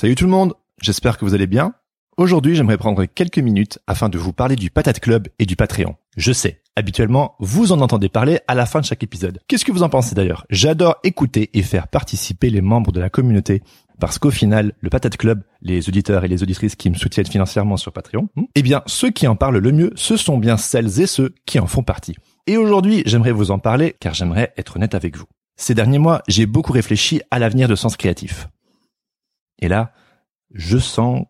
Salut tout le monde, j'espère que vous allez bien. Aujourd'hui, j'aimerais prendre quelques minutes afin de vous parler du Patate Club et du Patreon. Je sais, habituellement, vous en entendez parler à la fin de chaque épisode. Qu'est-ce que vous en pensez d'ailleurs? J'adore écouter et faire participer les membres de la communauté parce qu'au final, le Patate Club, les auditeurs et les auditrices qui me soutiennent financièrement sur Patreon, hmm, eh bien, ceux qui en parlent le mieux, ce sont bien celles et ceux qui en font partie. Et aujourd'hui, j'aimerais vous en parler car j'aimerais être honnête avec vous. Ces derniers mois, j'ai beaucoup réfléchi à l'avenir de Sens Créatif. Et là, je sens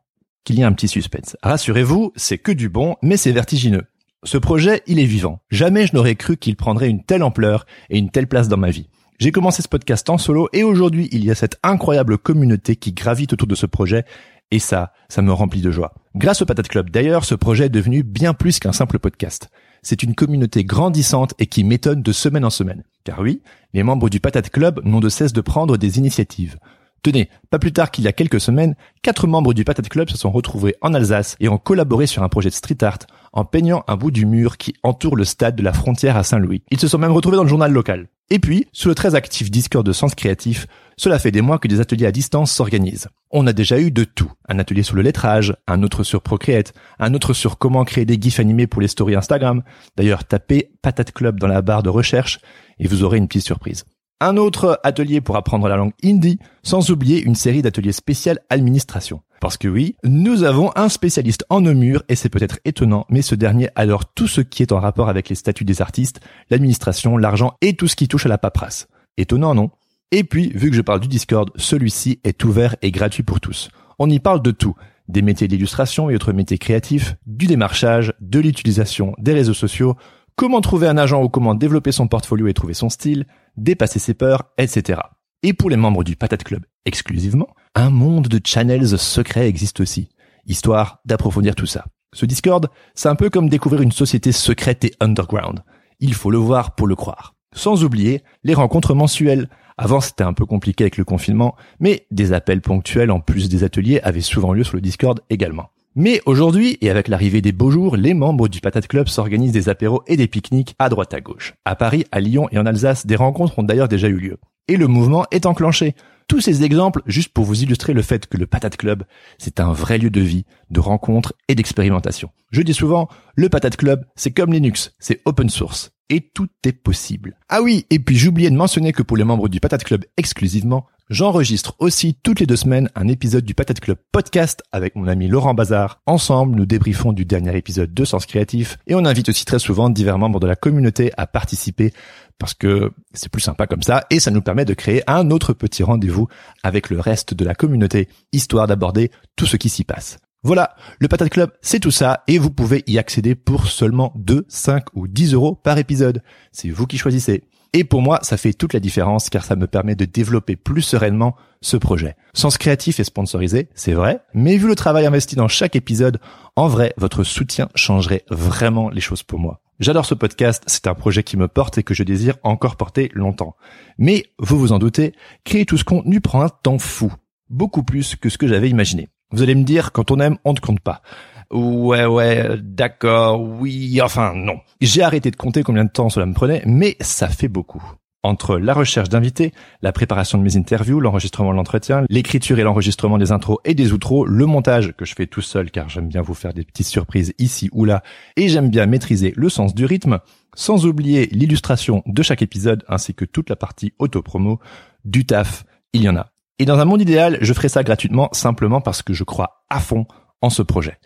qu'il y a un petit suspense. Rassurez-vous, c'est que du bon, mais c'est vertigineux. Ce projet, il est vivant. Jamais je n'aurais cru qu'il prendrait une telle ampleur et une telle place dans ma vie. J'ai commencé ce podcast en solo et aujourd'hui, il y a cette incroyable communauté qui gravite autour de ce projet et ça, ça me remplit de joie. Grâce au Patate Club d'ailleurs, ce projet est devenu bien plus qu'un simple podcast. C'est une communauté grandissante et qui m'étonne de semaine en semaine. Car oui, les membres du Patate Club n'ont de cesse de prendre des initiatives. Tenez, pas plus tard qu'il y a quelques semaines, quatre membres du Patate Club se sont retrouvés en Alsace et ont collaboré sur un projet de street art en peignant un bout du mur qui entoure le stade de la frontière à Saint-Louis. Ils se sont même retrouvés dans le journal local. Et puis, sous le très actif Discord de Sens Créatif, cela fait des mois que des ateliers à distance s'organisent. On a déjà eu de tout. Un atelier sur le lettrage, un autre sur Procreate, un autre sur comment créer des gifs animés pour les stories Instagram. D'ailleurs, tapez Patate Club dans la barre de recherche et vous aurez une petite surprise un autre atelier pour apprendre la langue hindi, sans oublier une série d'ateliers spéciaux administration. Parce que oui, nous avons un spécialiste en Namur et c'est peut-être étonnant, mais ce dernier adore tout ce qui est en rapport avec les statuts des artistes, l'administration, l'argent et tout ce qui touche à la paperasse. Étonnant, non? Et puis, vu que je parle du Discord, celui-ci est ouvert et gratuit pour tous. On y parle de tout, des métiers d'illustration et autres métiers créatifs, du démarchage, de l'utilisation des réseaux sociaux, comment trouver un agent ou comment développer son portfolio et trouver son style, dépasser ses peurs, etc. Et pour les membres du Patate Club exclusivement, un monde de channels secrets existe aussi, histoire d'approfondir tout ça. Ce Discord, c'est un peu comme découvrir une société secrète et underground. Il faut le voir pour le croire. Sans oublier les rencontres mensuelles. Avant, c'était un peu compliqué avec le confinement, mais des appels ponctuels en plus des ateliers avaient souvent lieu sur le Discord également. Mais aujourd'hui, et avec l'arrivée des beaux jours, les membres du Patate Club s'organisent des apéros et des pique-niques à droite à gauche. À Paris, à Lyon et en Alsace, des rencontres ont d'ailleurs déjà eu lieu. Et le mouvement est enclenché. Tous ces exemples, juste pour vous illustrer le fait que le Patate Club, c'est un vrai lieu de vie, de rencontres et d'expérimentation. Je dis souvent, le Patate Club, c'est comme Linux, c'est open source. Et tout est possible. Ah oui, et puis j'oubliais de mentionner que pour les membres du Patate Club exclusivement, J'enregistre aussi toutes les deux semaines un épisode du Patate Club podcast avec mon ami Laurent Bazar. Ensemble, nous débriefons du dernier épisode de Sens Créatif et on invite aussi très souvent divers membres de la communauté à participer parce que c'est plus sympa comme ça et ça nous permet de créer un autre petit rendez-vous avec le reste de la communauté, histoire d'aborder tout ce qui s'y passe. Voilà, le Patate Club, c'est tout ça, et vous pouvez y accéder pour seulement 2, 5 ou 10 euros par épisode. C'est vous qui choisissez. Et pour moi, ça fait toute la différence car ça me permet de développer plus sereinement ce projet. Sens créatif et sponsorisé, c'est vrai, mais vu le travail investi dans chaque épisode, en vrai, votre soutien changerait vraiment les choses pour moi. J'adore ce podcast, c'est un projet qui me porte et que je désire encore porter longtemps. Mais, vous vous en doutez, créer tout ce contenu prend un temps fou. Beaucoup plus que ce que j'avais imaginé. Vous allez me dire, quand on aime, on ne compte pas. Ouais, ouais, d'accord, oui, enfin non. J'ai arrêté de compter combien de temps cela me prenait, mais ça fait beaucoup. Entre la recherche d'invités, la préparation de mes interviews, l'enregistrement de l'entretien, l'écriture et l'enregistrement des intros et des outros, le montage que je fais tout seul car j'aime bien vous faire des petites surprises ici ou là et j'aime bien maîtriser le sens du rythme, sans oublier l'illustration de chaque épisode ainsi que toute la partie auto-promo, du taf, il y en a. Et dans un monde idéal, je ferai ça gratuitement simplement parce que je crois à fond en ce projet.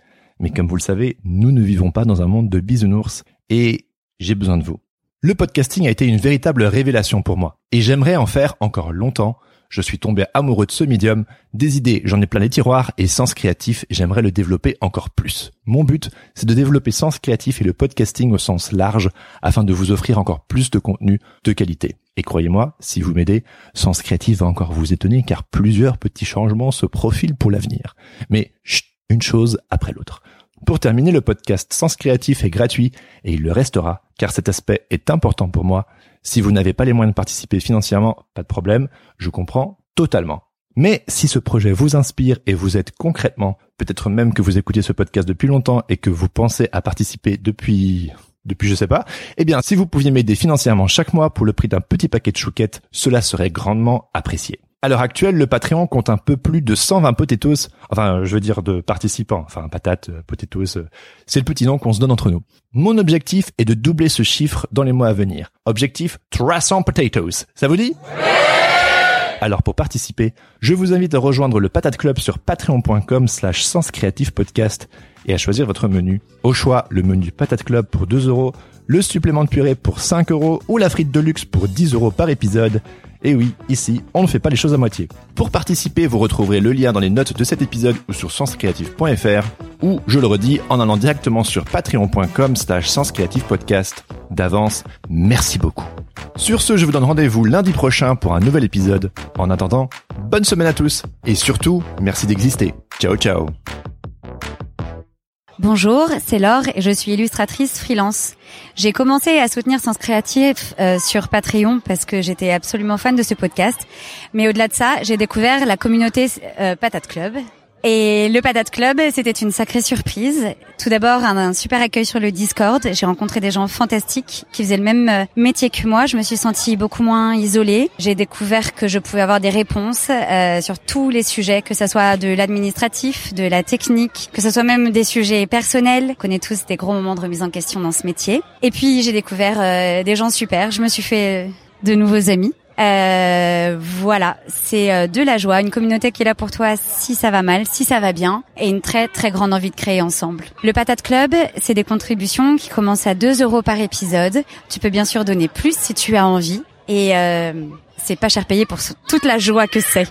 Mais comme vous le savez, nous ne vivons pas dans un monde de bisounours et j'ai besoin de vous. Le podcasting a été une véritable révélation pour moi et j'aimerais en faire encore longtemps. Je suis tombé amoureux de ce médium, des idées, j'en ai plein les tiroirs et Sens Créatif, j'aimerais le développer encore plus. Mon but, c'est de développer Sens Créatif et le podcasting au sens large afin de vous offrir encore plus de contenu de qualité. Et croyez-moi, si vous m'aidez, Sens Créatif va encore vous étonner car plusieurs petits changements se profilent pour l'avenir. Mais une chose après l'autre. Pour terminer, le podcast Sens Créatif est gratuit et il le restera car cet aspect est important pour moi. Si vous n'avez pas les moyens de participer financièrement, pas de problème, je comprends totalement. Mais si ce projet vous inspire et vous êtes concrètement, peut-être même que vous écoutez ce podcast depuis longtemps et que vous pensez à participer depuis depuis je sais pas, eh bien si vous pouviez m'aider financièrement chaque mois pour le prix d'un petit paquet de chouquettes, cela serait grandement apprécié. À l'heure actuelle, le Patreon compte un peu plus de 120 potatoes, enfin, je veux dire de participants, enfin, patates, euh, potatoes, euh, c'est le petit nom qu'on se donne entre nous. Mon objectif est de doubler ce chiffre dans les mois à venir. Objectif 300 potatoes. Ça vous dit? Alors pour participer, je vous invite à rejoindre le Patate Club sur patreon.com slash sens podcast et à choisir votre menu. Au choix, le menu Patate Club pour 2 euros, le supplément de purée pour 5 euros ou la frite de luxe pour 10 euros par épisode. Et oui, ici, on ne fait pas les choses à moitié. Pour participer, vous retrouverez le lien dans les notes de cet épisode ou sur senscreative.fr ou, je le redis, en allant directement sur patreon.com slash senscreativepodcast. D'avance, merci beaucoup. Sur ce, je vous donne rendez-vous lundi prochain pour un nouvel épisode. En attendant, bonne semaine à tous et surtout, merci d'exister. Ciao ciao Bonjour, c'est Laure et je suis illustratrice freelance. J'ai commencé à soutenir Sens Créatif euh, sur Patreon parce que j'étais absolument fan de ce podcast. Mais au-delà de ça, j'ai découvert la communauté euh, Patate Club et le Patate Club, c'était une sacrée surprise. Tout d'abord, un, super accueil sur le Discord. J'ai rencontré des gens fantastiques qui faisaient le même euh, métier que moi. Je me suis sentie beaucoup moins isolée. J'ai découvert que je pouvais avoir des réponses euh, sur tous les sujets, que ce soit de l'administratif, de la technique, que ce soit même des sujets personnels. On connaît tous des gros moments de remise en question dans ce métier. Et puis, j'ai découvert euh, des gens super. Je me suis fait de nouveaux amis. Euh, voilà, c'est euh, de la joie, une communauté qui est là pour toi si ça va mal, si ça va bien, et une très très grande envie de créer ensemble. Le Patate Club, c'est des contributions qui commencent à 2 euros par épisode. Tu peux bien sûr donner plus si tu as envie, et euh, c'est pas cher payé pour toute la joie que c'est.